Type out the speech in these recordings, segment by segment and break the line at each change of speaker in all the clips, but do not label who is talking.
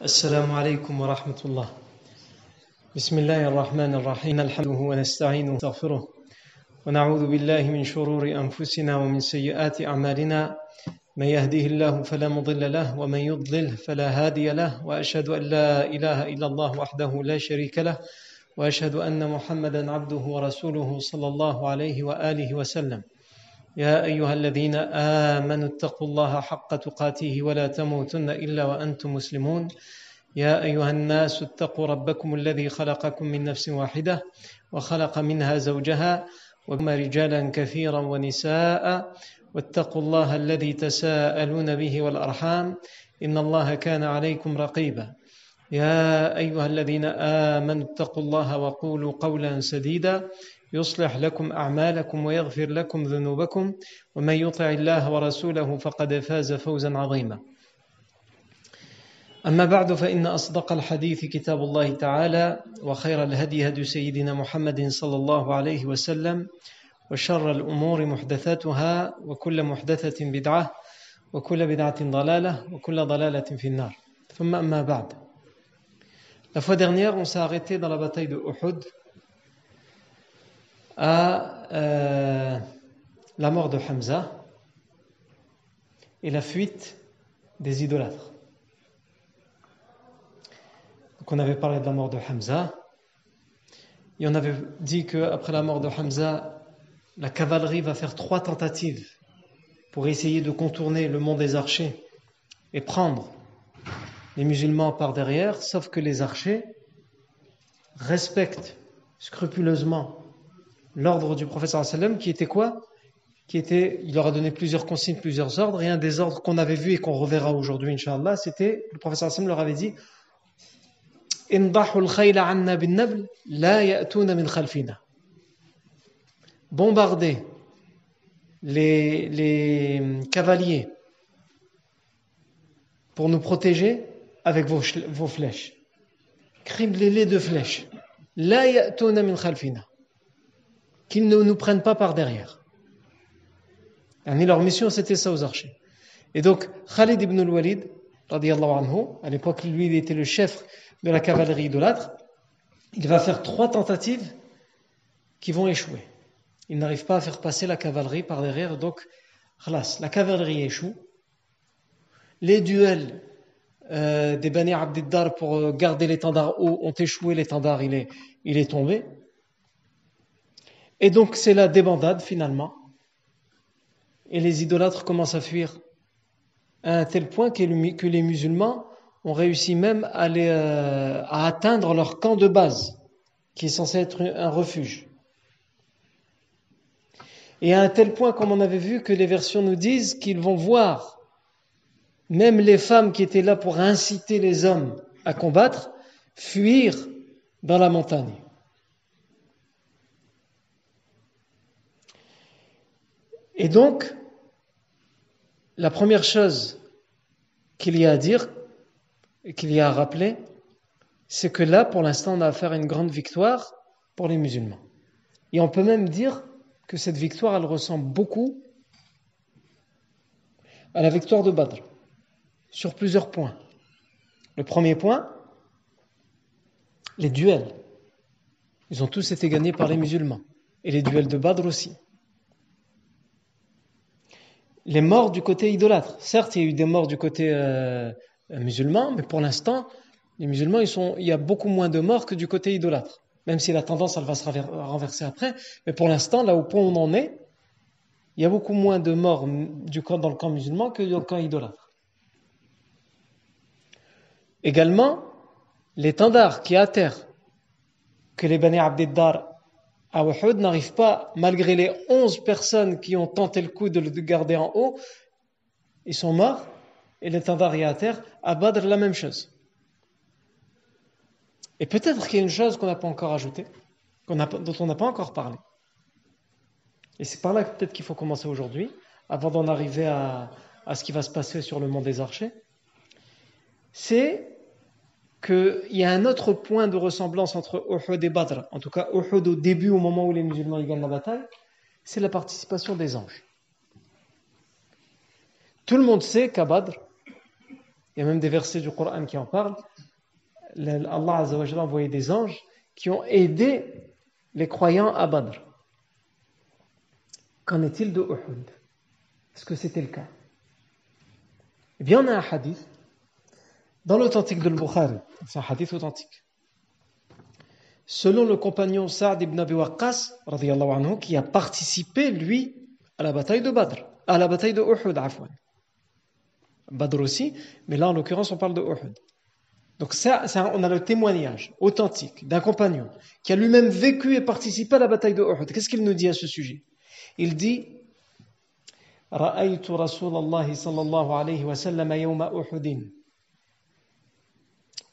السلام عليكم ورحمة الله. بسم الله الرحمن الرحيم. الحمد ونستعينه ونستغفره ونعوذ بالله من شرور أنفسنا ومن سيئات أعمالنا. من يهده الله فلا مضل له ومن يضلل فلا هادي له. وأشهد أن لا إله إلا الله وحده لا شريك له. وأشهد أن محمدا عبده ورسوله صلى الله عليه وآله وسلم. يا أيها الذين آمنوا اتقوا الله حق تقاته ولا تموتن إلا وأنتم مسلمون. يا أيها الناس اتقوا ربكم الذي خلقكم من نفس واحدة وخلق منها زوجها وما رجالا كثيرا ونساء واتقوا الله الذي تساءلون به والأرحام إن الله كان عليكم رقيبا. يا أيها الذين آمنوا اتقوا الله وقولوا قولا سديدا يصلح لكم أعمالكم ويغفر لكم ذنوبكم ومن يطع الله ورسوله فقد فاز فوزا عظيما. أما بعد فإن أصدق الحديث كتاب الله تعالى وخير الهدي هدي سيدنا محمد صلى الله عليه وسلم وشر الأمور محدثاتها وكل محدثة بدعة وكل بدعة ضلالة وكل ضلالة في النار. ثم أما بعد. La fois dernière, on s'est arrêté dans la bataille de Uhud. À euh, la mort de Hamza et la fuite des idolâtres. Donc on avait parlé de la mort de Hamza et on avait dit qu'après la mort de Hamza, la cavalerie va faire trois tentatives pour essayer de contourner le mont des archers et prendre les musulmans par derrière, sauf que les archers respectent scrupuleusement l'ordre du prophète sallam qui était quoi? Qui était, il leur a donné plusieurs consignes, plusieurs ordres, et un des ordres qu'on avait vu et qu'on reverra aujourd'hui, inshallah, c'était, le prophète sallam leur avait dit Bombardez les, les cavaliers pour nous protéger avec vos, vos flèches. Criblez-les de flèches. La ya'tuna min khalfina qu'ils ne nous prennent pas par derrière. Et leur mission, c'était ça aux archers. Et donc, Khalid ibn al-Walid, anhu, à l'époque, lui, il était le chef de la cavalerie idolâtre, il va faire trois tentatives qui vont échouer. Il n'arrive pas à faire passer la cavalerie par derrière, donc, la cavalerie échoue. Les duels euh, des Bani Abdiddar pour garder l'étendard haut ont échoué, l'étendard il est tombé. Et donc c'est la débandade finalement. Et les idolâtres commencent à fuir à un tel point que les musulmans ont réussi même à, euh, à atteindre leur camp de base, qui est censé être un refuge. Et à un tel point, comme on avait vu, que les versions nous disent qu'ils vont voir même les femmes qui étaient là pour inciter les hommes à combattre, fuir dans la montagne. Et donc, la première chose qu'il y a à dire qu'il y a à rappeler, c'est que là, pour l'instant, on a affaire à une grande victoire pour les musulmans. Et on peut même dire que cette victoire, elle ressemble beaucoup à la victoire de Badr, sur plusieurs points. Le premier point, les duels. Ils ont tous été gagnés par les musulmans. Et les duels de Badr aussi les morts du côté idolâtre. Certes, il y a eu des morts du côté euh, musulman, mais pour l'instant, les musulmans, il y a beaucoup moins de morts que du côté idolâtre. Même si la tendance, elle va se renverser après. Mais pour l'instant, là où on en est, il y a beaucoup moins de morts dans le camp musulman que dans le camp idolâtre. Également, l'étendard qui est à terre, que les Bani Abdiddar à n'arrive pas, malgré les onze personnes qui ont tenté le coup de le garder en haut, ils sont morts et l'étendard est à terre. À Badr, la même chose. Et peut-être qu'il y a une chose qu'on n'a pas encore ajoutée, dont on n'a pas encore parlé. Et c'est par là peut-être qu'il faut commencer aujourd'hui, avant d'en arriver à, à ce qui va se passer sur le mont des archers. C'est qu'il y a un autre point de ressemblance entre Uhud et Badr, en tout cas Uhud au début, au moment où les musulmans gagnent la bataille, c'est la participation des anges. Tout le monde sait qu'à Badr, il il y a même des versets du Coran qui en parlent, Allah a envoyé des anges qui ont aidé les croyants à Badr. Qu'en est-il de Uhud? Est-ce que c'était le cas? Eh bien, on a un hadith dans l'authentique de Bukhari, c'est un hadith authentique. Selon le compagnon Saad ibn Abi Waqqas, anhu, qui a participé, lui, à la bataille de Badr, à la bataille de Uhud, Afwan. Badr aussi, mais là, en l'occurrence, on parle de Uhud. Donc ça, on a le témoignage authentique d'un compagnon qui a lui-même vécu et participé à la bataille de Uhud. Qu'est-ce qu'il nous dit à ce sujet? Il dit « Ra'aytu Rasulallah sallallahu alayhi wa sallam yawma Uhudin »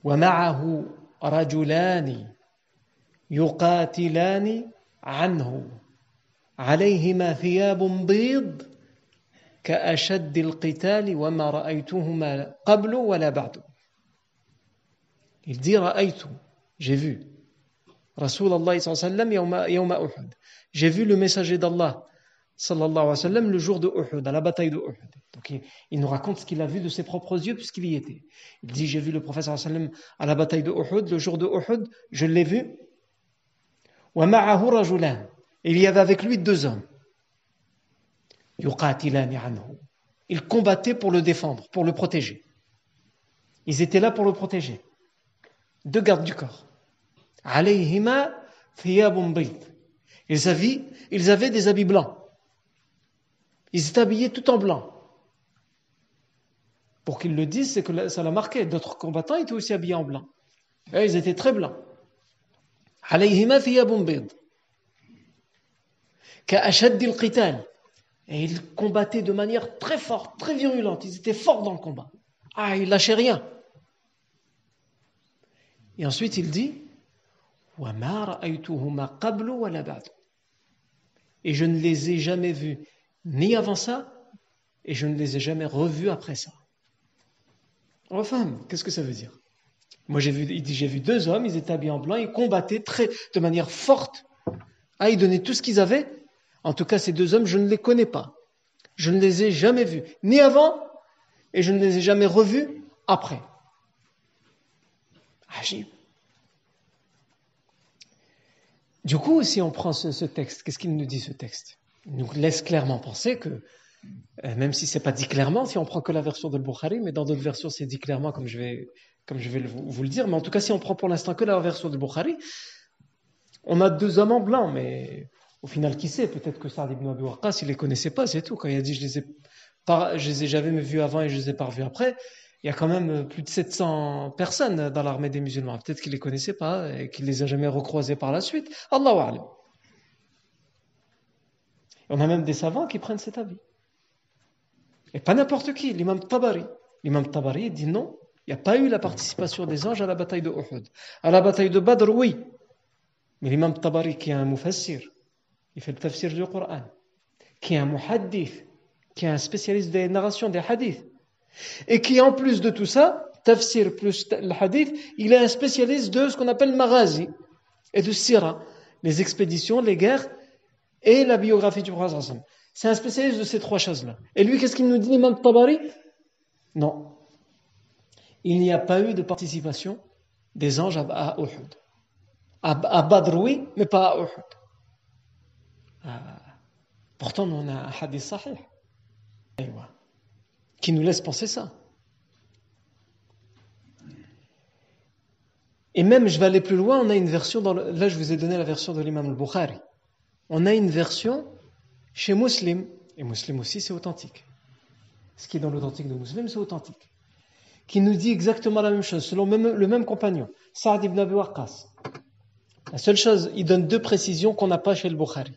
ومعه رجلان يقاتلان عنه. عليهما ثياب بيض كأشد القتال وما رأيتهما قبل ولا بعد. Il dit رأيت. J'ai vu. رسول الله صلى الله عليه وسلم يوم, يوم أحد. J'ai vu le messager d'Allah. Sallallahu wa le jour de Uhud, à la bataille de Uhud. Donc il, nous raconte ce qu'il a vu de ses propres yeux puisqu'il y était. Il dit J'ai vu le prophète à la bataille de Uhud, le jour de Uhud, je l'ai vu. Il y avait avec lui deux hommes. Ils combattaient pour le défendre, pour le protéger. Ils étaient là pour le protéger deux gardes du corps. Ils avaient, ils avaient des habits blancs. Ils étaient habillés tout en blanc. Pour qu'ils le disent, c'est que ça l'a marqué. D'autres combattants étaient aussi habillés en blanc. Ils étaient très blancs. Et ils combattaient de manière très forte, très virulente. Ils étaient forts dans le combat. Ah, ils lâchaient rien. Et ensuite, il dit Et je ne les ai jamais vus ni avant ça, et je ne les ai jamais revus après ça. Enfin, qu'est-ce que ça veut dire? Moi, j'ai vu, il j'ai vu deux hommes, ils étaient habillés en blanc, ils combattaient de manière forte. Ah, ils donnaient tout ce qu'ils avaient. En tout cas, ces deux hommes, je ne les connais pas. Je ne les ai jamais vus, ni avant, et je ne les ai jamais revus après. Du coup, si on prend ce, texte, qu'est-ce qu'il nous dit ce texte? Nous laisse clairement penser que, euh, même si c'est pas dit clairement, si on prend que la version de Bukhari, mais dans d'autres versions c'est dit clairement, comme je vais, comme je vais vous, le dire, mais en tout cas, si on prend pour l'instant que la version de Bukhari, on a deux hommes en blanc, mais au final, qui sait? Peut-être que Saad ibn Abi Waqqas, il les connaissait pas, c'est tout. Quand il a dit je les ai, je les ai jamais vus avant et je les ai pas revus après, il y a quand même euh, plus de 700 personnes dans l'armée des musulmans. Peut-être qu'il ne les connaissait pas et qu'il les a jamais recroisés par la suite. Allahu A'lam. On a même des savants qui prennent cet avis. Et pas n'importe qui, l'imam Tabari. L'imam Tabari dit non, il n'y a pas eu la participation des anges à la bataille de Uhud. À la bataille de Badr, oui. Mais l'imam Tabari, qui est un mufassir, il fait le tafsir du Coran, qui est un muhaddith, qui est un spécialiste des narrations des hadiths, et qui, en plus de tout ça, tafsir plus le hadith, il est un spécialiste de ce qu'on appelle maghazi et de sira, les expéditions, les guerres et la biographie du prophète. C'est un spécialiste de ces trois choses-là. Et lui, qu'est-ce qu'il nous dit, l'imam Tabari? Non. Il n'y a pas eu de participation des anges à Uhud. À Badr, oui, mais pas à Uhud. Ah. Pourtant, on a un hadith sahih qui nous laisse penser ça. Et même, je vais aller plus loin, on a une version, dans là je vous ai donné la version de l'imam al-Bukhari. On a une version chez Muslim, et Muslim aussi c'est authentique. Ce qui est dans l'authentique de Muslim, c'est authentique. Qui nous dit exactement la même chose, selon le même compagnon, Saad ibn Abi Waqqas. La seule chose, il donne deux précisions qu'on n'a pas chez le Bukhari.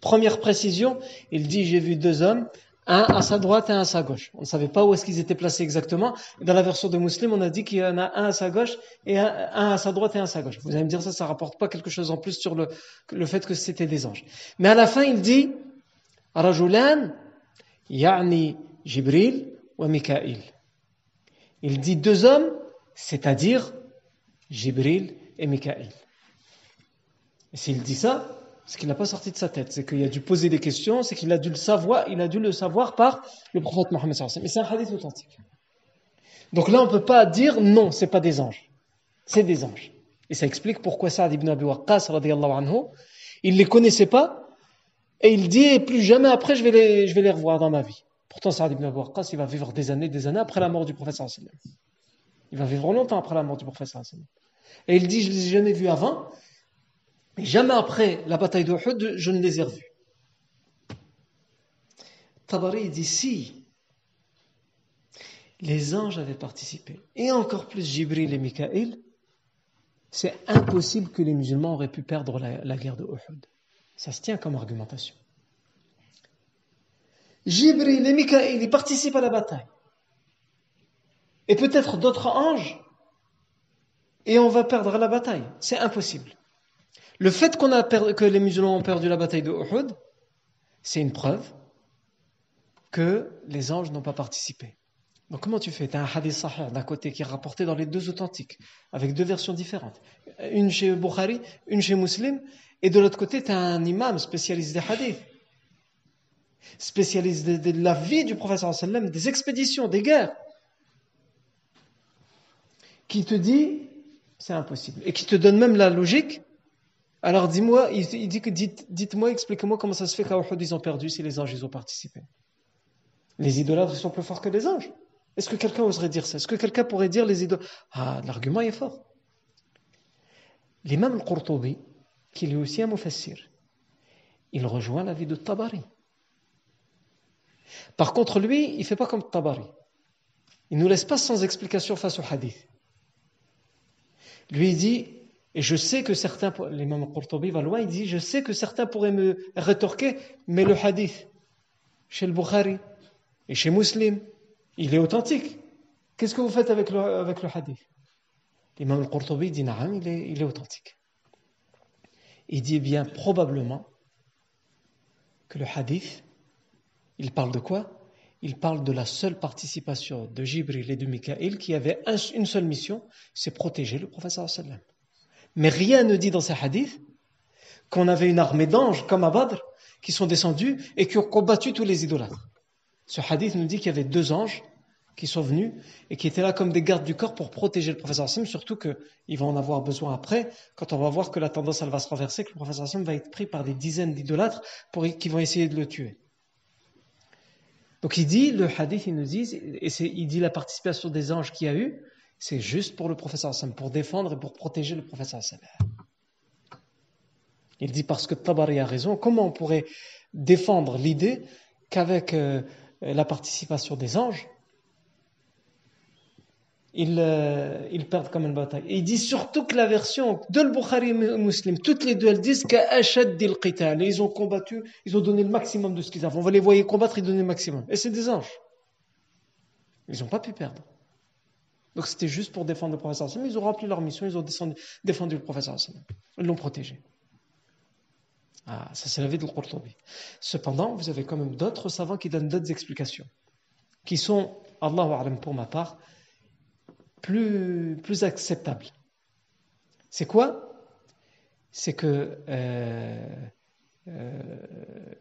Première précision, il dit J'ai vu deux hommes, un à sa droite et un à sa gauche. On ne savait pas où est-ce qu'ils étaient placés exactement. Dans la version de Muslim, on a dit qu'il y en a un à sa gauche et un, à sa droite et un à sa gauche. Vous allez me dire ça, ça rapporte pas quelque chose en plus sur le, fait que c'était des anges. Mais à la fin, il dit Rajulan, ya'ni Jibril wa Mikail. Il dit deux hommes, c'est-à-dire Jibril et Mikail. Et s'il dit ça, ce qu'il n'a pas sorti de sa tête, c'est qu'il a dû poser des questions, c'est qu'il a dû le savoir, il a dû le savoir par le prophète Mohammed Mais c'est un hadith authentique. Donc là, on ne peut pas dire non, c'est pas des anges. C'est des anges. Et ça explique pourquoi Saad ibn Abi Waqqas, anhu, il ne les connaissait pas, et il dit, plus jamais après, je vais les, je vais les revoir dans ma vie. Pourtant, Saad ibn Abi Waqqas, il va vivre des années, des années après la mort du prophète Il va vivre longtemps après la mort du prophète Et il dit, je les ai jamais vus avant, jamais après la bataille de je ne les ai revus. Tabari dit, si les anges avaient participé, et encore plus Jibril et Mikaël, c'est impossible que les musulmans auraient pu perdre la, guerre de. Ça se tient comme argumentation. Jibril et Mikaël, ils participent à la bataille. Et peut-être d'autres anges, et on va perdre la bataille. C'est impossible. Le fait qu'on a que les musulmans ont perdu la bataille de Uhud, c'est une preuve que les anges n'ont pas participé. Donc comment tu fais? Tu as un hadith sahih d'un côté qui est rapporté dans les deux authentiques, avec deux versions différentes. Une chez Bukhari, une chez Muslim, et de l'autre côté, tu as un imam spécialiste des hadiths, spécialiste de, la vie du professeur sallam, des expéditions, des guerres, qui te dit, c'est impossible, et qui te donne même la logique. Alors dis-moi, il, dit que dites-moi, expliquez-moi comment ça se fait qu'à Uhud ils ont perdu si les anges ils ont participé. Les idolâtres sont plus forts que les anges. Est-ce que quelqu'un oserait dire ça? Est-ce que quelqu'un pourrait dire les idoles Ah, l'argument est fort. L'imam al-Qurtubi, qui est aussi un mufassir, il rejoint la vie de Tabari. Par contre, lui, il ne fait pas comme Tabari. Il ne nous laisse pas sans explication face au hadith. Lui, il dit, et je sais que certains, l'imam al-Qurtubi va loin, il dit, je sais que certains pourraient me rétorquer, mais le hadith, chez le Bukhari et chez Muslim, il est authentique. Qu'est-ce que vous faites avec le, hadith? L'imam al-Qurtubi dit Naam, il est, il est authentique. Il dit bien probablement que le hadith, il parle de quoi? Il parle de la seule participation de Jibril et de Mikaël qui avait une seule mission, c'est protéger le prophète sallam. Mais rien ne dit dans ces hadiths qu'on avait une armée d'anges comme à Badr qui sont descendus et qui ont combattu tous les idolâtres. Ce hadith nous dit qu'il y avait deux anges qui sont venus et qui étaient là comme des gardes du corps pour protéger le professeur Hassim, surtout qu'ils vont en avoir besoin après, quand on va voir que la tendance elle va se renverser, que le professeur Hassim va être pris par des dizaines d'idolâtres qui vont essayer de le tuer. Donc il dit, le hadith, il nous dit, et il dit la participation des anges qu'il y a eu, c'est juste pour le professeur Hassim, pour défendre et pour protéger le professeur Hassim. Il dit parce que Tabari a raison, comment on pourrait défendre l'idée qu'avec euh, la participation des anges, euh, ils, perdent comme une bataille. Il dit surtout que la version de Bukhari et Muslim, toutes les deux, elles disent qu'Achad dil qital. Ils ont combattu, ils ont donné le maximum de ce qu'ils avaient. On va les voir combattre, ils donnaient le maximum. Et c'est des anges. Ils n'ont pas pu perdre. Donc c'était juste pour défendre le professeur Ils ont rempli leur mission, ils ont défendu le professeur Ils l'ont protégé. Ah, ça c'est la vie de Qurtubi. Cependant, vous avez quand même d'autres savants qui donnent d'autres explications, qui sont, Allahu A'lam pour ma part, plus, plus acceptables. C'est quoi? C'est que euh, euh,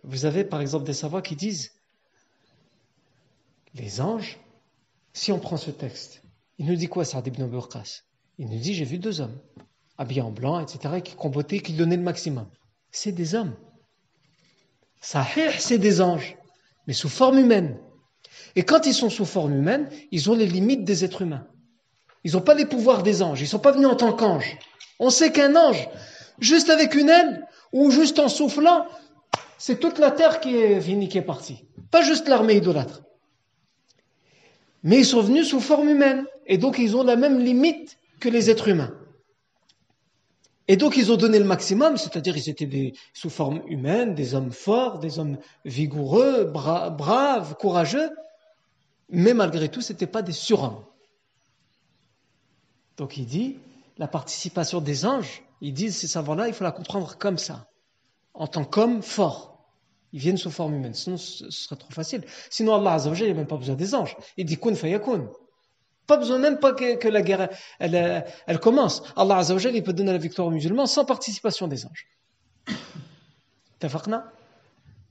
vous avez par exemple des savants qui disent les anges, si on prend ce texte, il nous dit quoi, Sa'd ibn Il nous dit j'ai vu deux hommes, habillés en blanc, etc., qui combattaient, qui donnaient le maximum c'est des hommes. Sahih, c'est des anges, mais sous forme humaine. Et quand ils sont sous forme humaine, ils ont les limites des êtres humains. Ils n'ont pas les pouvoirs des anges. Ils ne sont pas venus en tant qu'anges. On sait qu'un ange, juste avec une aile ou juste en soufflant, c'est toute la terre qui est finie, qui est partie. Pas juste l'armée idolâtre. Mais ils sont venus sous forme humaine. Et donc ils ont la même limite que les êtres humains. Et donc ils ont donné le maximum, c'est-à-dire ils étaient sous forme humaine, des hommes forts, des hommes vigoureux, braves, courageux, mais malgré tout, ce n'étaient pas des surhommes. Donc il dit, la participation des anges, ils disent ces savants-là, il faut la comprendre comme ça, en tant qu'hommes forts. Ils viennent sous forme humaine, sinon ce serait trop facile. Sinon Allah Azzawajal, il n'a même pas besoin des anges. Il dit kun fayakun. Pas besoin même pas que, la guerre elle, commence. Allah Azzawajal, il peut donner la victoire aux musulmans sans participation des anges.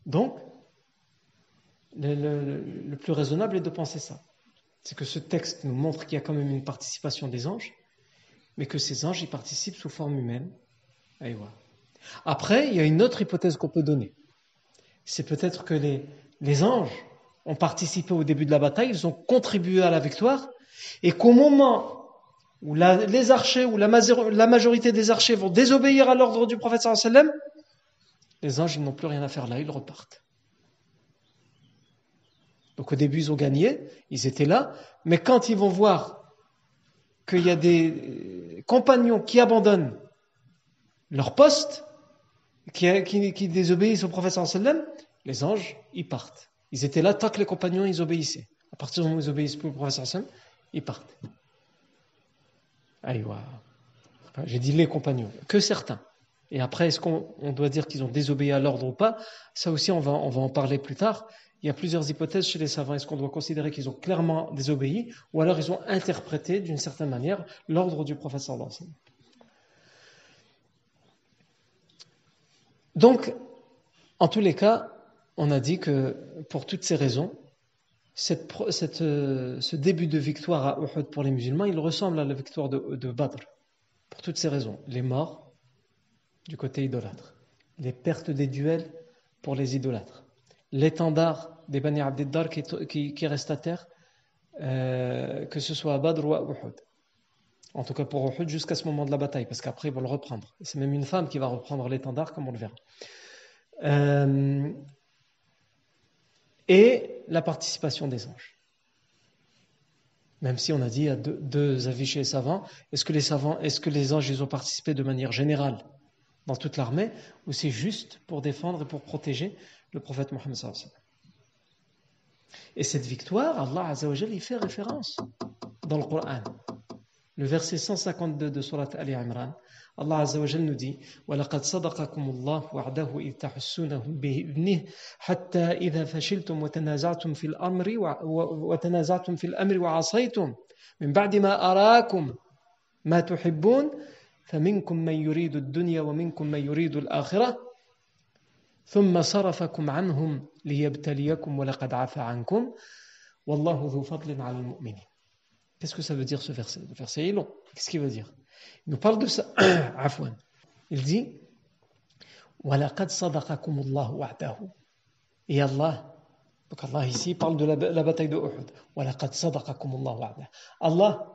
Donc, le, plus raisonnable est de penser ça. c'est que ce texte nous montre qu'il y a quand même une participation des anges, mais que ces anges y participent sous forme humaine. Après, il y a une autre hypothèse qu'on peut donner. C'est peut-être que les, anges ont participé au début de la bataille, ils ont contribué à la victoire, et qu'au moment où les archers ou la, majorité des archers vont désobéir à l'ordre du prophète sallam, les anges n'ont plus rien à faire là, ils repartent. Donc au début ils ont gagné, ils étaient là, mais quand ils vont voir qu'il y a des compagnons qui abandonnent leur poste, qui, désobéissent au prophète sallam, les anges, ils partent. Ils étaient là tant que les compagnons, ils obéissaient. À partir du moment où ils obéissent plus au prophète sallam, ils partent. J'ai dit les compagnons, que certains. Et après, est-ce qu'on doit dire qu'ils ont désobéi à l'ordre ou pas? Ça aussi, on va, on va en parler plus tard. Il y a plusieurs hypothèses chez les savants. Est-ce qu'on doit considérer qu'ils ont clairement désobéi ou alors ils ont interprété d'une certaine manière l'ordre du professeur d'enseignement Donc, en tous les cas, on a dit que pour toutes ces raisons, euh, ce début de victoire à Uhud pour les musulmans, il ressemble à la victoire de, Badr. Pour toutes ces raisons. Les morts du côté idolâtre. Les pertes des duels pour les idolâtres. L'étendard des Bani Abdiddar qui, qui, reste à terre, euh, que ce soit à Badr ou à Uhud. En tout cas pour Uhud jusqu'à ce moment de la bataille, parce qu'après ils vont le reprendre. C'est même une femme qui va reprendre l'étendard, comme on le verra. Euh, et la participation des anges. Même si on a dit, y a deux, avis les savants, est-ce que les savants, est-ce que les anges, ils ont participé de manière générale dans toute l'armée, ou c'est juste pour défendre et pour protéger le prophète Mohammed Et cette victoire, Allah Azzawajal, il fait référence dans le Coran. Le verset 152 de Surat Ali Imran, Allah Azza wa Jal nous dit وَلَقَدْ صَدَقَكُمُ اللَّهُ وَعْدَهُ إِذْ تَحُسُّونَهُمْ بِإِذْنِهِ حَتَّى إِذَا فَشِلْتُمْ وَتَنَازَعْتُمْ فِي الْأَمْرِ وَتَنَازَعْتُمْ فِي الْأَمْرِ وَعَصَيْتُمْ مِنْ بَعْدِ مَا أَرَاكُمْ مَا تُحِبُّونَ فَمِنْكُمْ مَنْ يُرِيدُ الدُّنْيَا وَمِنْكُمْ مَنْ يُرِيدُ الْآخِرَةَ ثم صرفكم عنهم ليبتليكم ولقد عفى عنكم والله ذو فضل على المؤمنين Qu'est-ce que ça veut dire ce verset? Le verset est long. Qu'est-ce qu'il veut dire? Il nous parle de ça. Il dit Et Allah, donc Allah ici parle de la, bataille de Uhud. Allah,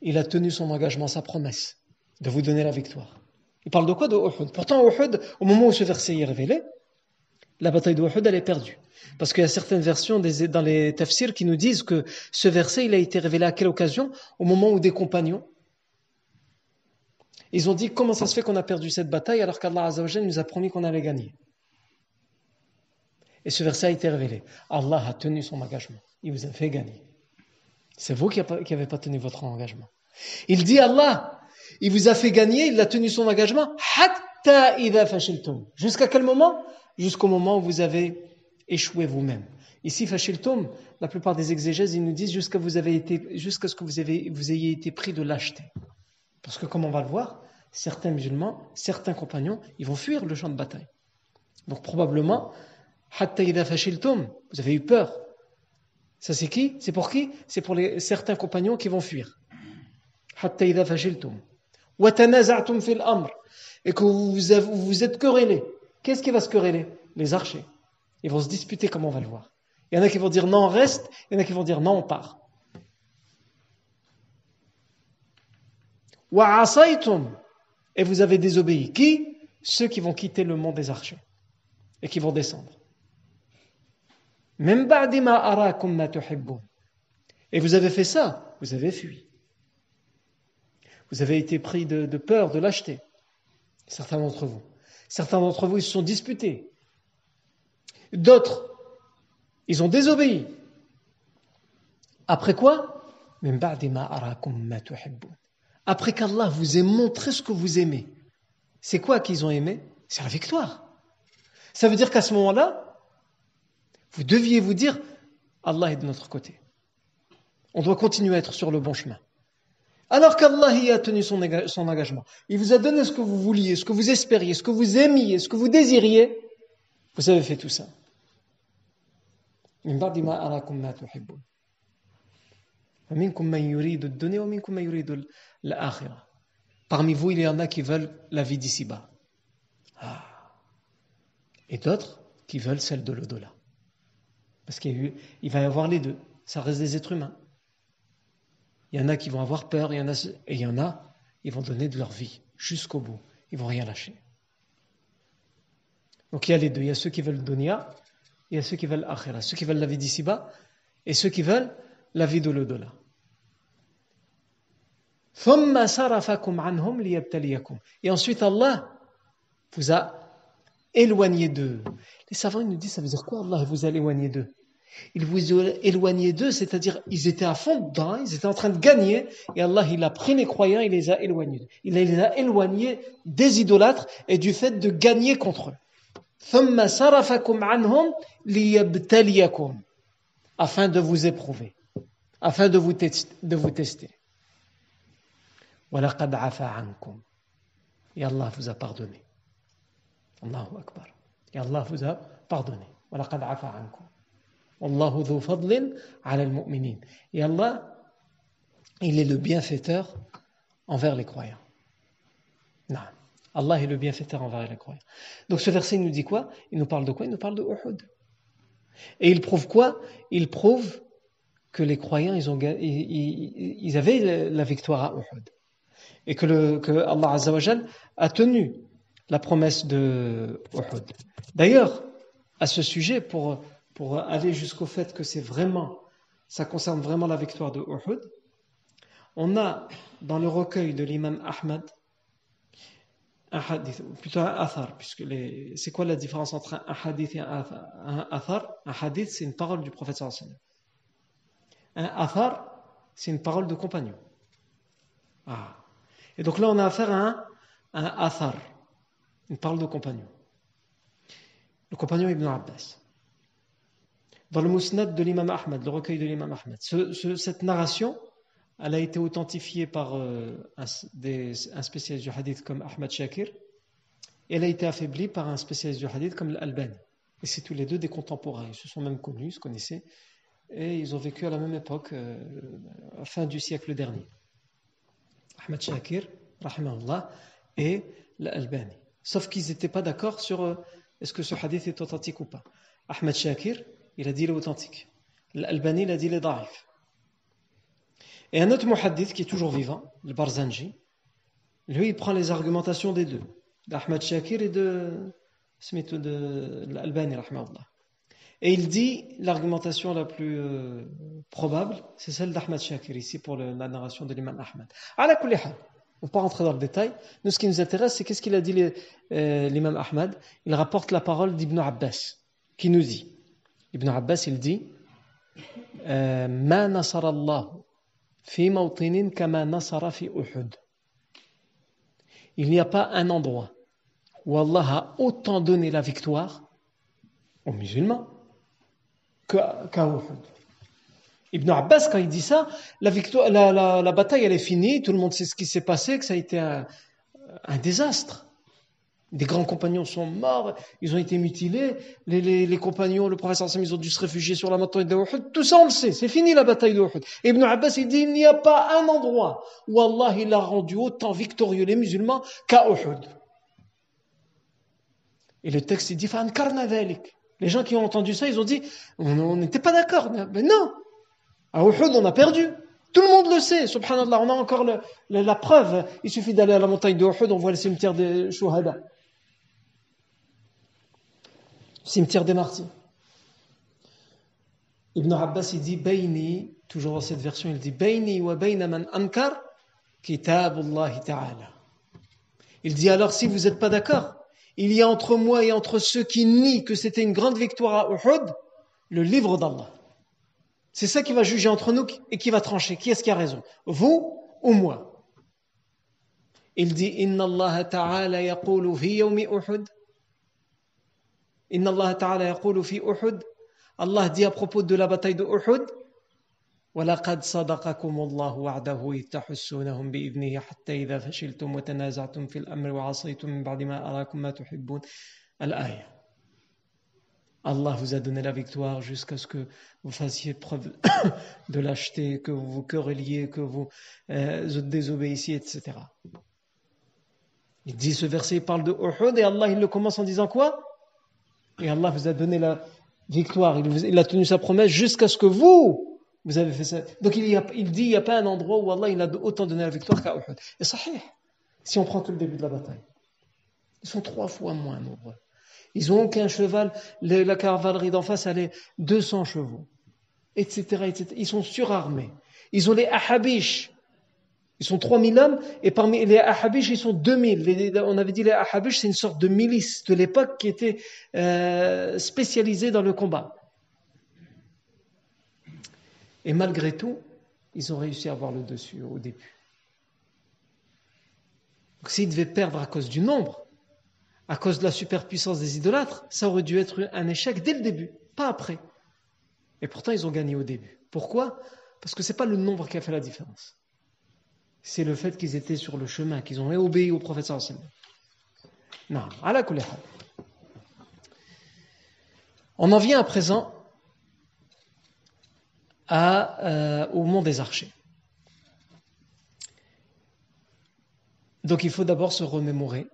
il a tenu son engagement, sa promesse de vous donner la victoire. Il parle de quoi De Uhud? Pourtant, Uhud, au moment où ce verset est révélé, la bataille de Uhud, elle est perdue. Parce qu'il y a certaines versions dans les tafsirs qui nous disent que ce verset, il a été révélé à quelle occasion? Au moment où des compagnons, ils ont dit comment ça se fait qu'on a perdu cette bataille alors qu'Allah nous a promis qu'on allait gagner? Et ce verset a été révélé. Allah a tenu son engagement. Il vous a fait gagner. C'est vous qui n'avez pas tenu votre engagement. Il dit Allah, il vous a fait gagner, il a tenu son engagement. Jusqu'à quel moment? Jusqu'au moment où vous avez échouez vous-même. Ici, Fashiltum, la plupart des exégèses, ils nous disent jusqu'à ce que vous, ayez été pris de lâcheté. Parce que, comme on va le voir, certains musulmans, certains compagnons, ils vont fuir le champ de bataille. Donc, probablement, vous avez eu peur. Ça, c'est qui? C'est pour qui? C'est pour les, certains compagnons qui vont fuir. Et que vous vous, vous êtes querellés. Qu'est-ce qui va se quereller? Les archers. Ils vont se disputer comme on va le voir. Il y en a qui vont dire non, on reste. Il y en a qui vont dire non, on part. Et vous avez désobéi. Qui? Ceux qui vont quitter le monde des archers et qui vont descendre. Et vous avez fait ça, vous avez fui. Vous avez été pris de, peur, de lâcheté. Certains d'entre vous. Certains d'entre vous, ils se sont disputés. D'autres, ils ont désobéi. Après quoi? Après qu'Allah vous ait montré ce que vous aimez. C'est quoi qu'ils ont aimé? C'est la victoire. Ça veut dire qu'à ce moment-là, vous deviez vous dire Allah est de notre côté. On doit continuer à être sur le bon chemin. Alors qu'Allah y a tenu son, engagement. Il vous a donné ce que vous vouliez, ce que vous espériez, ce que vous aimiez, ce que vous désiriez. Vous avez fait tout ça. Parmi vous, il y en a qui veulent la vie d'ici-bas. Ah. Et d'autres qui veulent celle de l'au-delà. Parce qu'il va y avoir les deux. Ça reste des êtres humains. Il y en a qui vont avoir peur, il y en a, et il y en a, ils vont donner de leur vie jusqu'au bout. Ils vont rien lâcher. Donc il y a les deux. Il y a ceux qui veulent le dunya, il y a ceux qui veulent l'akhira. Ceux qui veulent la vie d'ici-bas et ceux qui veulent la vie de l'au-delà. Et ensuite Allah vous a éloigné d'eux. Les savants nous disent, ça veut dire quoi Allah vous a éloigné d'eux? Il vous a éloigné d'eux, c'est-à-dire ils étaient à fond dedans, ils étaient en train de gagner, et Allah il a pris les croyants, il les a éloignés. Il les a éloignés des idolâtres et du fait de gagner contre eux. afin de vous éprouver, afin de vous, de vous tester. Et Allah vous a pardonné. Allahu Akbar. Et Allah vous a pardonné. Et Allah, il est le bienfaiteur envers les croyants. Non. Allah est le bienfaiteur envers les croyants. Donc ce verset nous dit quoi? Il nous parle de quoi? Il nous parle de Uhud. Et il prouve quoi? Il prouve que les croyants, ils, ont, ils, avaient la victoire à Uhud. Et que, Allah a tenu la promesse de Uhud. D'ailleurs, à ce sujet, pour, pour aller jusqu'au fait que c'est vraiment, ça concerne vraiment la victoire de Uhud, on a dans le recueil de l'imam Ahmad un hadith, plutôt un athar, puisque c'est quoi la différence entre un hadith et un athar? Un hadith, c'est une parole du prophète sallallahu Un athar, c'est une parole de compagnon. Ah. Et donc là, on a affaire à un, un athar, une parole de compagnon. Le compagnon Ibn Abbas. Dans le Musnad de l'imam Ahmad, le recueil de l'imam Ahmad, cette narration, elle a été authentifiée par euh, un, spécialiste du hadith comme Ahmad Shakir, et elle a été affaiblie par un spécialiste du hadith comme l'Albani. Et c'est tous les deux des contemporains. Ils se sont même connus, ils se connaissaient, et ils ont vécu à la même époque, euh, fin du siècle dernier. Ahmad Shakir, rahimahullah, et l'Albani. Sauf qu'ils n'étaient pas d'accord sur euh, est-ce que ce hadith est authentique ou pas. Ahmad Shakir, il a dit il est authentique. L'Albani, il a dit daif. Et un autre muhaddith qui est toujours vivant, le Barzanji, lui, il prend les argumentations des deux, d'Ahmad Shakir et de, de l'Albani, Et il dit l'argumentation la plus euh, probable, c'est celle d'Ahmad Shakir, ici pour la narration de l'imam Ahmad. On ne va pas rentrer dans le détail. Nous, ce qui nous intéresse, c'est qu'est-ce qu'il a dit euh, l'imam Ahmad? Il rapporte la parole d'Ibn Abbas, qui nous dit Ibn Abbas, il dit euh, il n'y a pas un endroit où Allah a autant donné la victoire aux musulmans qu'à Uhud. Ibn Abbas, quand il dit ça, la, victoire, la, bataille, elle est finie, tout le monde sait ce qui s'est passé, que ça a été un désastre. Des grands compagnons sont morts, ils ont été mutilés, les, compagnons, le professeur Sam, ils ont dû se réfugier sur la montagne de Uhud. Tout ça, on le sait, c'est fini la bataille de Uhud. Ibn Abbas, il dit, il n'y a pas un endroit où Allah, il a rendu autant victorieux les musulmans qu'à Uhud. Et le texte, il dit, les gens qui ont entendu ça, ils ont dit, on n'était pas d'accord. Mais non, à Uhud, on a perdu. Tout le monde le sait, subhanallah, on a encore la preuve. Il suffit d'aller à la montagne de on voit le cimetière des Shuhada cimetière des martyrs. Ibn Abbas, il dit Bayni, toujours dans cette version, il dit Bayni wa man ankar kitabullah ta'ala. Il dit alors, si vous n'êtes pas d'accord, il y a entre moi et entre ceux qui nient que c'était une grande victoire à Uhud, le livre d'Allah. C'est ça qui va juger entre nous et qui va trancher. Qui est-ce qui a raison? Vous ou moi? Il dit Inna Allah ta'ala yaqulu fi yawmi Uhud Inna Allah ta'ala yaqulu fi Uhud. Allah dit à propos de la bataille de Uhud. ولقد صدقكم الله وعده إذ تحسونهم بإذنه حتى إذا فشلتم وتنازعتم في الأمر وعصيتم من بعد ما أراكم ما تحبون الآية Allah vous a donné la victoire jusqu'à ce que vous fassiez preuve de lâcheté, que vous vous querelliez, que vous euh, désobéissiez, etc. Il dit ce verset, il parle de Uhud et Allah il le commence en disant quoi Et Allah vous a donné la victoire, il, a tenu sa promesse jusqu'à ce que vous, vous avez fait ça. Donc il, il dit il n'y a pas un endroit où Allah il a autant donné la victoire qu'à Uhud. Et sahih, si on prend que le début de la bataille. Ils sont trois fois moins nombreux. Ils n'ont aucun cheval. la cavalerie d'en face, elle est 200 chevaux, etc., etc. Ils sont surarmés. Ils ont les Ahabish. Ils sont 3000 hommes, et parmi les Ahabish, ils sont 2000. on avait dit les Ahabish, c'est une sorte de milice de l'époque qui était euh, spécialisée dans le combat. Et malgré tout, ils ont réussi à avoir le dessus au début. s'ils devaient perdre à cause du nombre, à cause de la superpuissance des idolâtres, ça aurait dû être un échec dès le début, pas après. Et pourtant, ils ont gagné au début. Pourquoi? Parce que ce n'est pas le nombre qui a fait la différence. C'est le fait qu'ils étaient sur le chemin, qu'ils ont obéi au prophète sallallahu Non, à la On en vient à présent euh, au mont des archers. Donc il faut d'abord se remémorer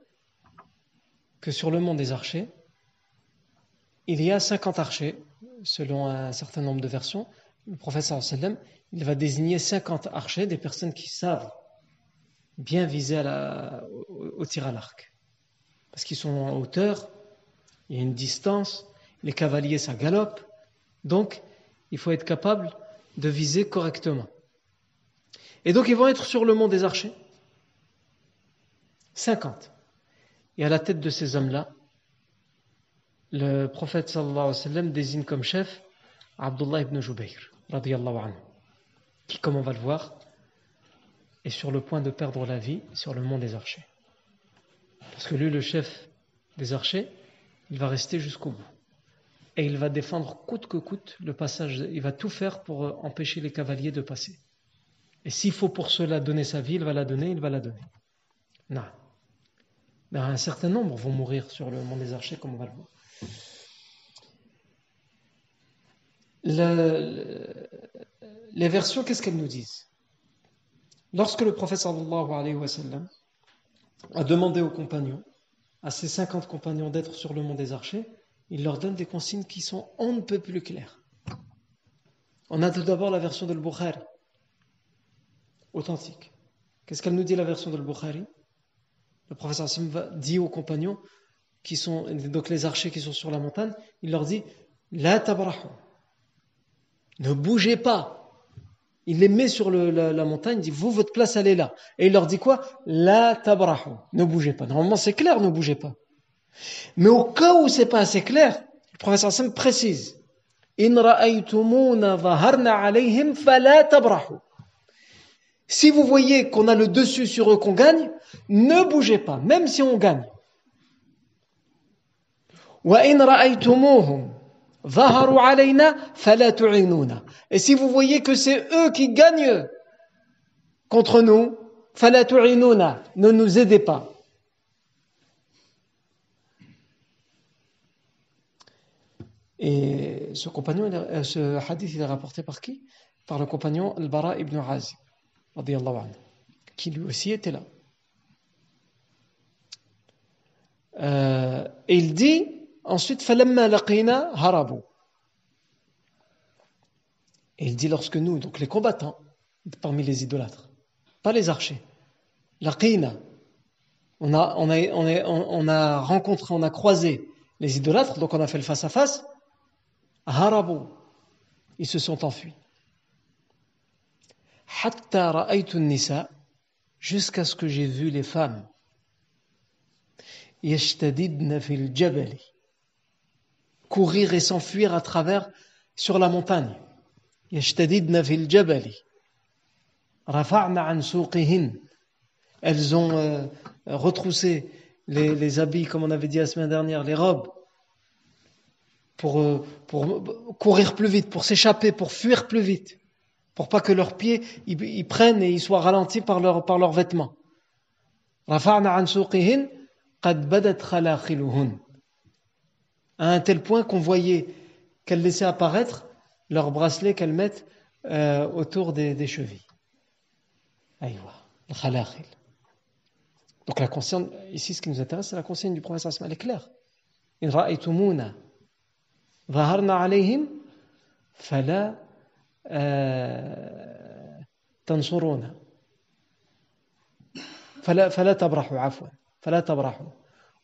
que sur le mont des archers, il y a 50 archers, selon un certain nombre de versions. Le prophète sallam, il va désigner 50 archers, des personnes qui savent bien viser au, tir à l'arc. Parce qu'ils sont en hauteur, il y a une distance, les cavaliers ça galope, donc il faut être capable de viser correctement. Et donc ils vont être sur le mont des archers. 50. Et à la tête de ces hommes-là, le prophète sallallahu alayhi wa sallam désigne comme chef Abdullah ibn Jubayr, radiyallahu anhu, qui, comme on va le voir, est sur le point de perdre la vie sur le mont des archers. Parce que lui, le chef des archers, il va rester jusqu'au bout. Et il va défendre coûte que coûte le passage, il va tout faire pour euh, empêcher les cavaliers de passer. Et s'il faut pour cela donner sa vie, il va la donner, il va la donner. Non. Ben, un certain nombre vont mourir sur le mont des archers, comme on va le voir. Les versions, qu'est-ce qu'elles nous disent? Lorsque le prophète sallallahu alayhi a demandé aux compagnons, à ses 50 compagnons d'être sur le mont des archers, il leur donne des consignes qui sont on ne peut plus claires. On a tout d'abord la version de l'Bukhari, authentique. Qu'est-ce qu'elle nous dit la version de l'Bukhari? Le professeur Hassim dit aux compagnons, qui sont donc les archers qui sont sur la montagne, il leur dit La. Ne bougez pas. Il les met sur la, montagne, dit Vous, votre place, elle est là. Et il leur dit quoi? La tabrahu. Ne bougez pas. Normalement, c'est clair, ne bougez pas. Mais au cas où c'est pas assez clair, le professeur Hassim précise In. Si vous voyez qu'on a le dessus sur eux, qu'on gagne, ne bougez pas, même si on gagne. Et si vous voyez que c'est eux qui gagnent contre nous, ne nous aidez pas. Et ce compagnon, euh, ce hadith, il est rapporté par qui? Par le compagnon Al-Bara ibn Azib qui lui aussi était là. Euh, et il dit ensuite harabu. Il dit lorsque nous, donc les combattants, parmi les idolâtres, pas les archers, laqina, on a, on, a, on, a, on a rencontré, on a croisé les idolâtres, donc on a fait le face à face, harabu, ils se sont enfuis. jusqu'à ce que j'ai vu les femmes courir et s'enfuir à travers sur la montagne. Elles ont euh, retroussé les, habits comme on avait dit la semaine dernière les robes pour, euh, pour courir plus vite pour s'échapper pour fuir plus vite pour pas que leurs pieds ils, prennent et ils soient ralentis par, leur, par leurs vêtements à un tel point qu'on voyait qu'elles laissaient apparaître leurs bracelets qu'elles mettent euh, autour des, des chevilles. Aïwa, khalakhil. Donc la consigne, ici ce qui nous intéresse, c'est la consigne du prophète Asma, elle est claire. In ra'aytumuna alayhim fala euh, tansuruna fala tabrahu afwan fala tabrahu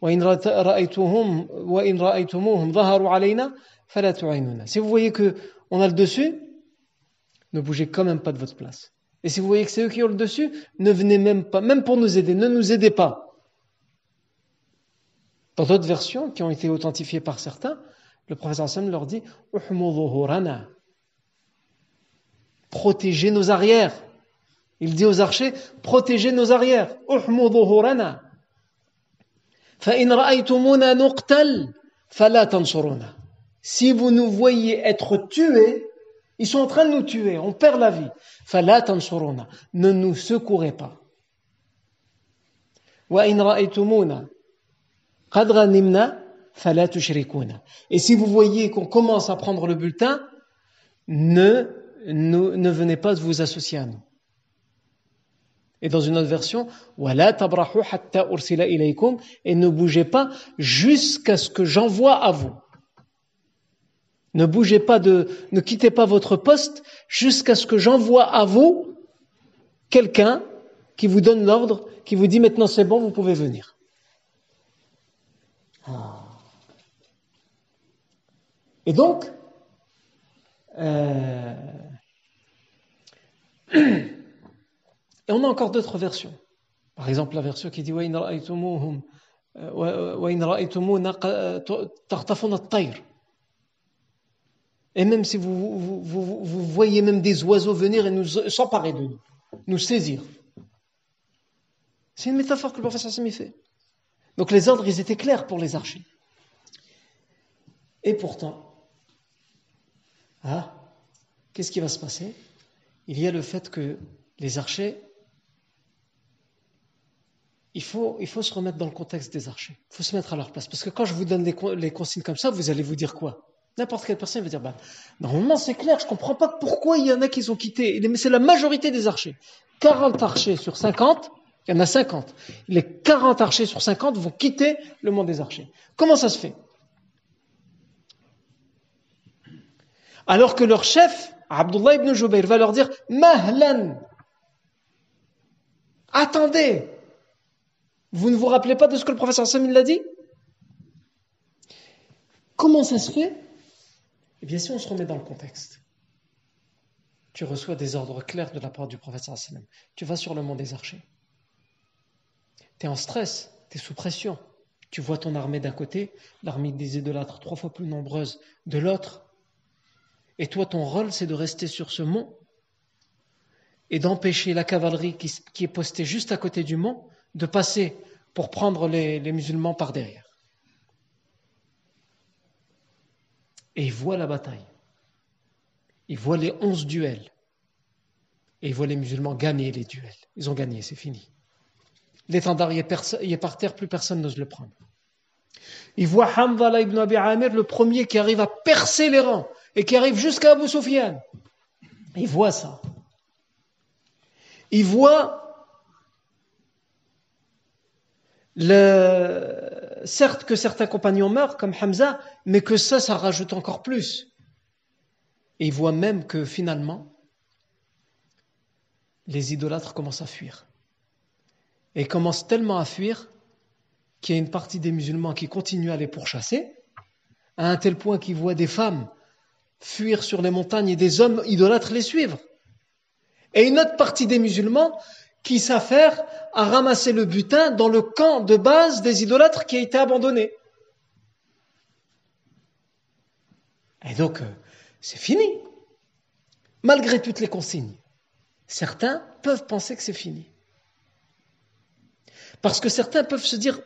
وإن رأيتهم وإن رأيتموهم ظهروا علينا فلا تعينونا Si vous voyez que on a le dessus, ne bougez quand même pas de votre place. Et si vous voyez que c'est eux qui ont le dessus, ne venez même pas, même pour nous aider, ne nous aidez pas. Dans d'autres versions qui ont été authentifiées par certains, le professeur Sam leur dit Protégez nos arrières. Il dit aux archers Protégez nos arrières. Si vous nous voyez être tués, ils sont en train de nous tuer, on perd la vie. Ne nous secourez pas. Et si vous voyez qu'on commence à prendre le bulletin, ne, ne venez pas vous associer à nous. Et dans une autre version, et ne bougez pas jusqu'à ce que j'envoie à vous. Ne bougez pas de, ne quittez pas votre poste jusqu'à ce que j'envoie à vous quelqu'un qui vous donne l'ordre, qui vous dit maintenant c'est bon, vous pouvez venir. Ah. Et donc, euh, et on a encore d'autres versions. Par exemple, la version qui dit et même si vous, vous, voyez même des oiseaux venir et nous s'emparer de nous, nous saisir. C'est une métaphore que le professeur Sami fait. Donc les ordres, ils étaient clairs pour les archers. Et pourtant, ah, qu'est-ce qui va se passer? Il y a le fait que les archers, il faut, il faut se remettre dans le contexte des archers. Il faut se mettre à leur place. Parce que quand je vous donne les, les consignes comme ça, vous allez vous dire quoi? N'importe quelle personne va dire, bah, normalement c'est clair, je ne comprends pas pourquoi il y en a qui ont quitté. Mais c'est la majorité des archers. 40 archers sur 50, il y en a 50. Les 40 archers sur 50 vont quitter le monde des archers. Comment ça se fait? Alors que leur chef, Abdullah ibn Jubayr, va leur dire, Mahlan, attendez, vous ne vous rappelez pas de ce que le professeur Samin l'a dit? Comment ça se fait? Eh bien, si on se remet dans le contexte, tu reçois des ordres clairs de la part du prophète sallam. Tu vas sur le mont des archers. Tu es en stress, tu es sous pression. Tu vois ton armée d'un côté, l'armée des idolâtres trois fois plus nombreuse de l'autre. Et toi, ton rôle, c'est de rester sur ce mont et d'empêcher la cavalerie qui, est postée juste à côté du mont de passer pour prendre les musulmans par derrière. et il voit la bataille. Il voit les onze duels. Et il voit les musulmans gagner les duels. Ils ont gagné, c'est fini. L'étendard est, par terre, plus personne n'ose le prendre. Il voit Hamdallah ibn Abi Amir, le premier qui arrive à percer les rangs et qui arrive jusqu'à Abu Sufyan. Il voit ça. Il voit certes que certains compagnons meurent, comme Hamza, mais que ça, ça rajoute encore plus. Et il voit même que finalement, les idolâtres commencent à fuir. Et commencent tellement à fuir qu'il y a une partie des musulmans qui continuent à les pourchasser, à un tel point qu'ils voient des femmes fuir sur les montagnes et des hommes idolâtres les suivre. Et une autre partie des musulmans qui s'affaire à ramasser le butin dans le camp de base des idolâtres qui a été abandonné. Et donc, euh, c'est fini. Malgré toutes les consignes. Certains peuvent penser que c'est fini. Parce que certains peuvent se dire,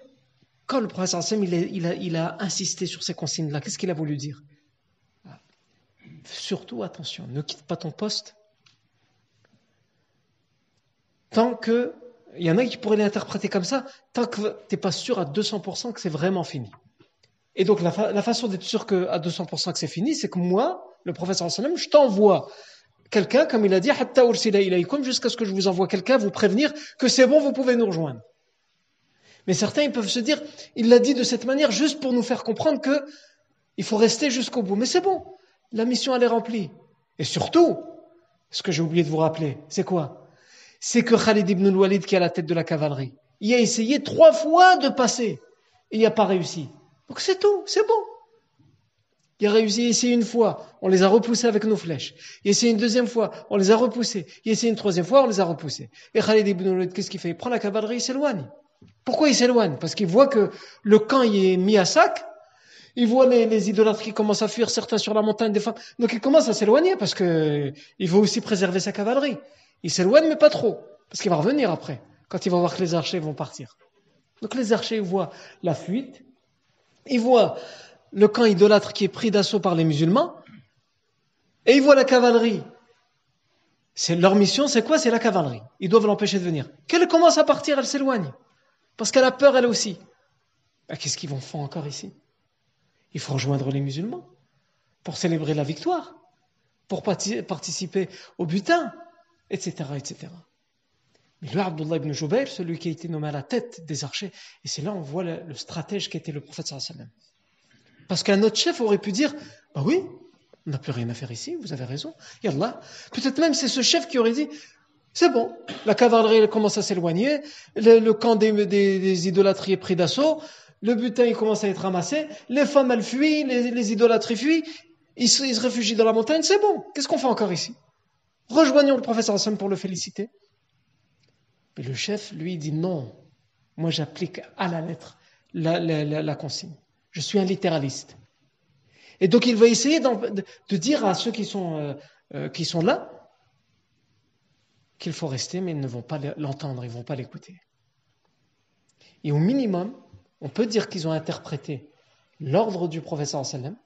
quand le professeur Hassan il, a, il a insisté sur ces consignes-là, qu'est-ce qu'il a voulu dire? Surtout, attention, ne quitte pas ton poste tant que, il y en a qui pourraient l'interpréter comme ça, tant que tu n'es pas sûr à 200% que c'est vraiment fini. Et donc la, façon d'être sûr que, à 200% que c'est fini, c'est que moi, le professeur je t'envoie quelqu'un, comme il a dit, jusqu'à ce que je vous envoie quelqu'un vous prévenir que c'est bon, vous pouvez nous rejoindre. Mais certains, ils peuvent se dire, il l'a dit de cette manière juste pour nous faire comprendre que il faut rester jusqu'au bout. Mais c'est bon, la mission, elle est remplie. Et surtout, ce que j'ai oublié de vous rappeler, c'est quoi? C'est que Khalid ibn al-Walid, qui est à la tête de la cavalerie, il a essayé trois fois de passer. Et il n'a pas réussi. Donc c'est tout, c'est bon. Il a réussi ici une fois, on les a repoussés avec nos flèches. Il a essayé une deuxième fois, on les a repoussés. Il a essayé une troisième fois, on les a repoussés. Et Khalid ibn al-Walid, qu'est-ce qu'il fait? Il prend la cavalerie, il s'éloigne. Pourquoi il s'éloigne? Parce qu'il voit que le camp y est mis à sac. Il voit les, les, idolâtres qui commencent à fuir, certains sur la montagne, des femmes. Donc il commence à s'éloigner parce que il veut aussi préserver sa cavalerie. Il s'éloigne, mais pas trop, parce qu'il va revenir après, quand il va voir que les archers vont partir. Donc les archers voient la fuite, ils voient le camp idolâtre qui est pris d'assaut par les musulmans, et ils voient la cavalerie. C'est leur mission, c'est quoi? C'est la cavalerie. Ils doivent l'empêcher de venir. Qu'elle commence à partir, elle s'éloigne. Parce qu'elle a peur elle aussi. Ben, qu'est-ce qu'ils vont faire encore ici? Il faut rejoindre les musulmans pour célébrer la victoire, pour participer au butin, etc. etc. Mais le Abdullah ibn Jubayr, celui qui a été nommé à la tête des archers, et c'est là on voit le, stratège qui était le prophète Parce qu'un autre chef aurait pu dire, bah oui, on n'a plus rien à faire ici, vous avez raison. Yallah. Peut-être même c'est ce chef qui aurait dit, c'est bon, la cavalerie commence à s'éloigner, le, camp des, idolâtries est pris d'assaut, le butin il commence à être ramassé, les femmes elles fuient, les, idolâtries fuient, ils se, réfugient dans la montagne, c'est bon, qu'est-ce qu'on fait encore ici? Rejoignons le professeur Hassan pour le féliciter. Mais le chef, lui, dit non, moi j'applique à la lettre la, consigne. Je suis un littéraliste. Et donc il va essayer de, dire à ceux qui sont, euh, euh, qui sont là, qu'il faut rester, mais ils ne vont pas l'entendre, ils ne vont pas l'écouter. Et au minimum, on peut dire qu'ils ont interprété l'ordre du professeur sallam.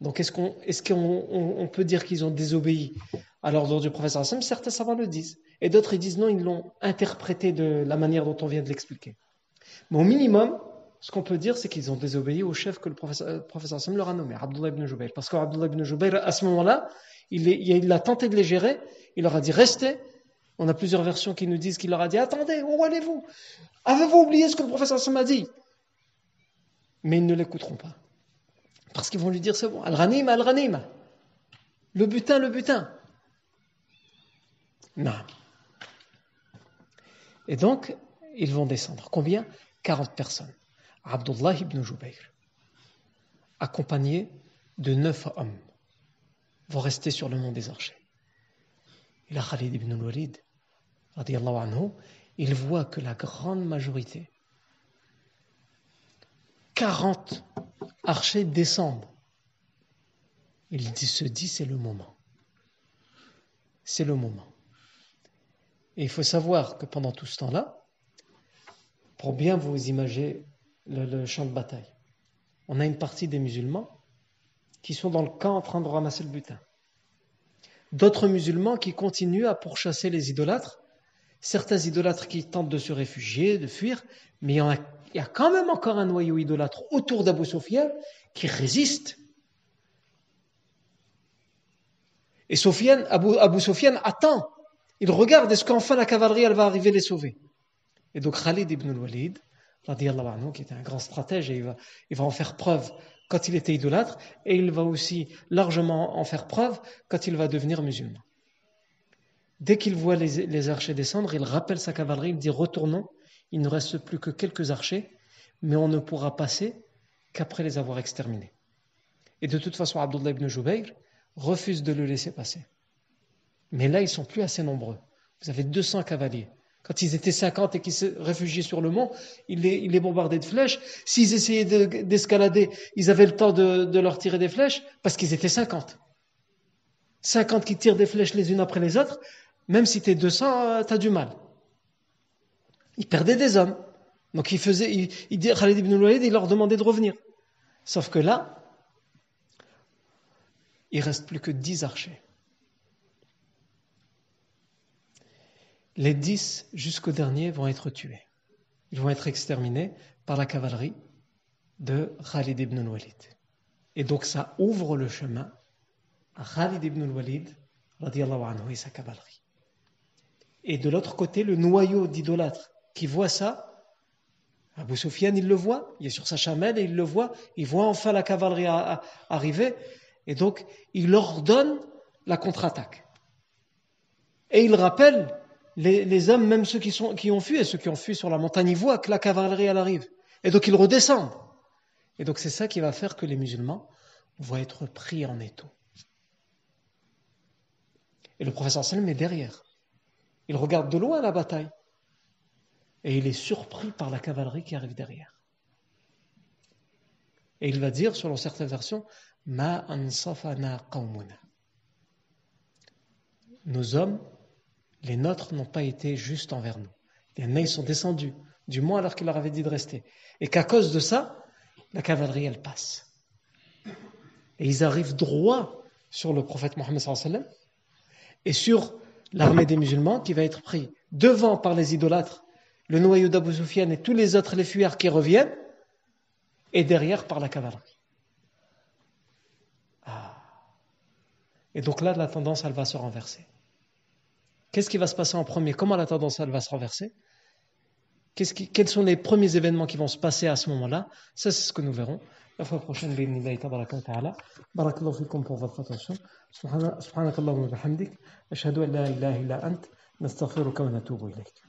Donc est-ce qu'on peut dire qu'ils ont désobéi à l'ordre du professeur sallam Certains savants le disent. Et d'autres ils disent non, ils l'ont interprété de la manière dont on vient de l'expliquer. Mais au minimum, ce qu'on peut dire, c'est qu'ils ont désobéi au chef que le professeur, Sam leur a nommé, Abdullah ibn Jubayr. Parce qu'Abdullah ibn Jubayr, à ce moment-là, il, a tenté de les gérer, il leur a dit restez, on a plusieurs versions qui nous disent qu'il leur a dit Attendez, où allez-vous? Avez-vous oublié ce que le professeur Hassan m'a dit? Mais ils ne l'écouteront pas. Parce qu'ils vont lui dire C'est bon, Al-Ghanim, Al-Ghanim. Le butin, le butin. Non. Et donc, ils vont descendre. Combien? 40 personnes. Abdullah ibn Jubayr, accompagné de neuf hommes, vont rester sur le mont des archers. Et là, Khalid ibn al-Walid, il voit que la grande majorité, 40 archers descendent. Il se dit c'est le moment. C'est le moment. Et il faut savoir que pendant tout ce temps-là, pour bien vous imaginer le, champ de bataille, on a une partie des musulmans qui sont dans le camp en train de ramasser le butin. D'autres musulmans qui continuent à pourchasser les idolâtres certains idolâtres qui tentent de se réfugier, de fuir, mais il y, a, quand même encore un noyau idolâtre autour d'Abu Sofyan qui résiste. Et Sofiane, Abu, Abu attend. Il regarde, est-ce qu'enfin la cavalerie, elle va arriver les sauver? Et donc Khalid ibn al-Walid, qui était un grand stratège, il il va en faire preuve quand il était idolâtre, et il va aussi largement en faire preuve quand il va devenir musulman. Dès qu'il voit les, archers descendre, il rappelle sa cavalerie, il dit retournons, il ne reste plus que quelques archers, mais on ne pourra passer qu'après les avoir exterminés. Et de toute façon, Abdullah ibn Jubayr refuse de le laisser passer. Mais là, ils sont plus assez nombreux. Vous avez 200 cavaliers. Quand ils étaient 50 et qu'ils se réfugiaient sur le mont, il les, il les bombardaient de flèches. S'ils essayaient d'escalader, ils avaient le temps de, de leur tirer des flèches parce qu'ils étaient 50. 50 qui tirent des flèches les unes après les autres, même si tu es 200, tu as du mal. Il perdait des hommes. Donc il faisait, Khalid ibn Walid, il leur demandait de revenir. Sauf que là, il reste plus que 10 archers. Les 10 jusqu'au dernier vont être tués. Ils vont être exterminés par la cavalerie de Khalid ibn al-Walid. Et donc ça ouvre le chemin à Khalid ibn al-Walid anhu et sa cavalerie. Et de l'autre côté, le noyau d'idolâtres qui voit ça, Abu Sufyan, il le voit, il est sur sa chamelle et il le voit, il voit enfin la cavalerie arriver, et donc il ordonne la contre-attaque. Et il rappelle les, hommes, même ceux qui ont fui, et ceux qui ont fui sur la montagne, ils voient que la cavalerie, elle arrive. Et donc ils redescendent. Et donc c'est ça qui va faire que les musulmans vont être pris en étau. Et le professeur Salem est derrière. Il regarde de loin la bataille. Et il est surpris par la cavalerie qui arrive derrière. Et il va dire, selon certaines versions, Ma ansafana qawmuna. Nos hommes, les nôtres, n'ont pas été justes envers nous. Les sont descendus du mont alors qu'il leur avait dit de rester. Et qu'à cause de ça, la cavalerie, elle passe. Et ils arrivent droit sur le prophète Mohammed et sur l'armée des musulmans qui va être pris devant par les idolâtres, le noyau d'Abu Sufyan et tous les autres les fuyards qui reviennent, et derrière par la cavalerie. Ah. Et donc là, la tendance, elle va se renverser. Qu'est-ce qui va se passer en premier Comment la tendance, elle va se renverser Quels sont les premiers événements qui vont se passer à ce moment-là Ça, c'est ce que nous verrons. La fois prochaine, بإذن تبارك وتعالى بارك الله فيكم pour votre attention سبحانك اللهم وبحمدك أشهد أن لا إله إلا أنت نستغفرك ونتوب إليك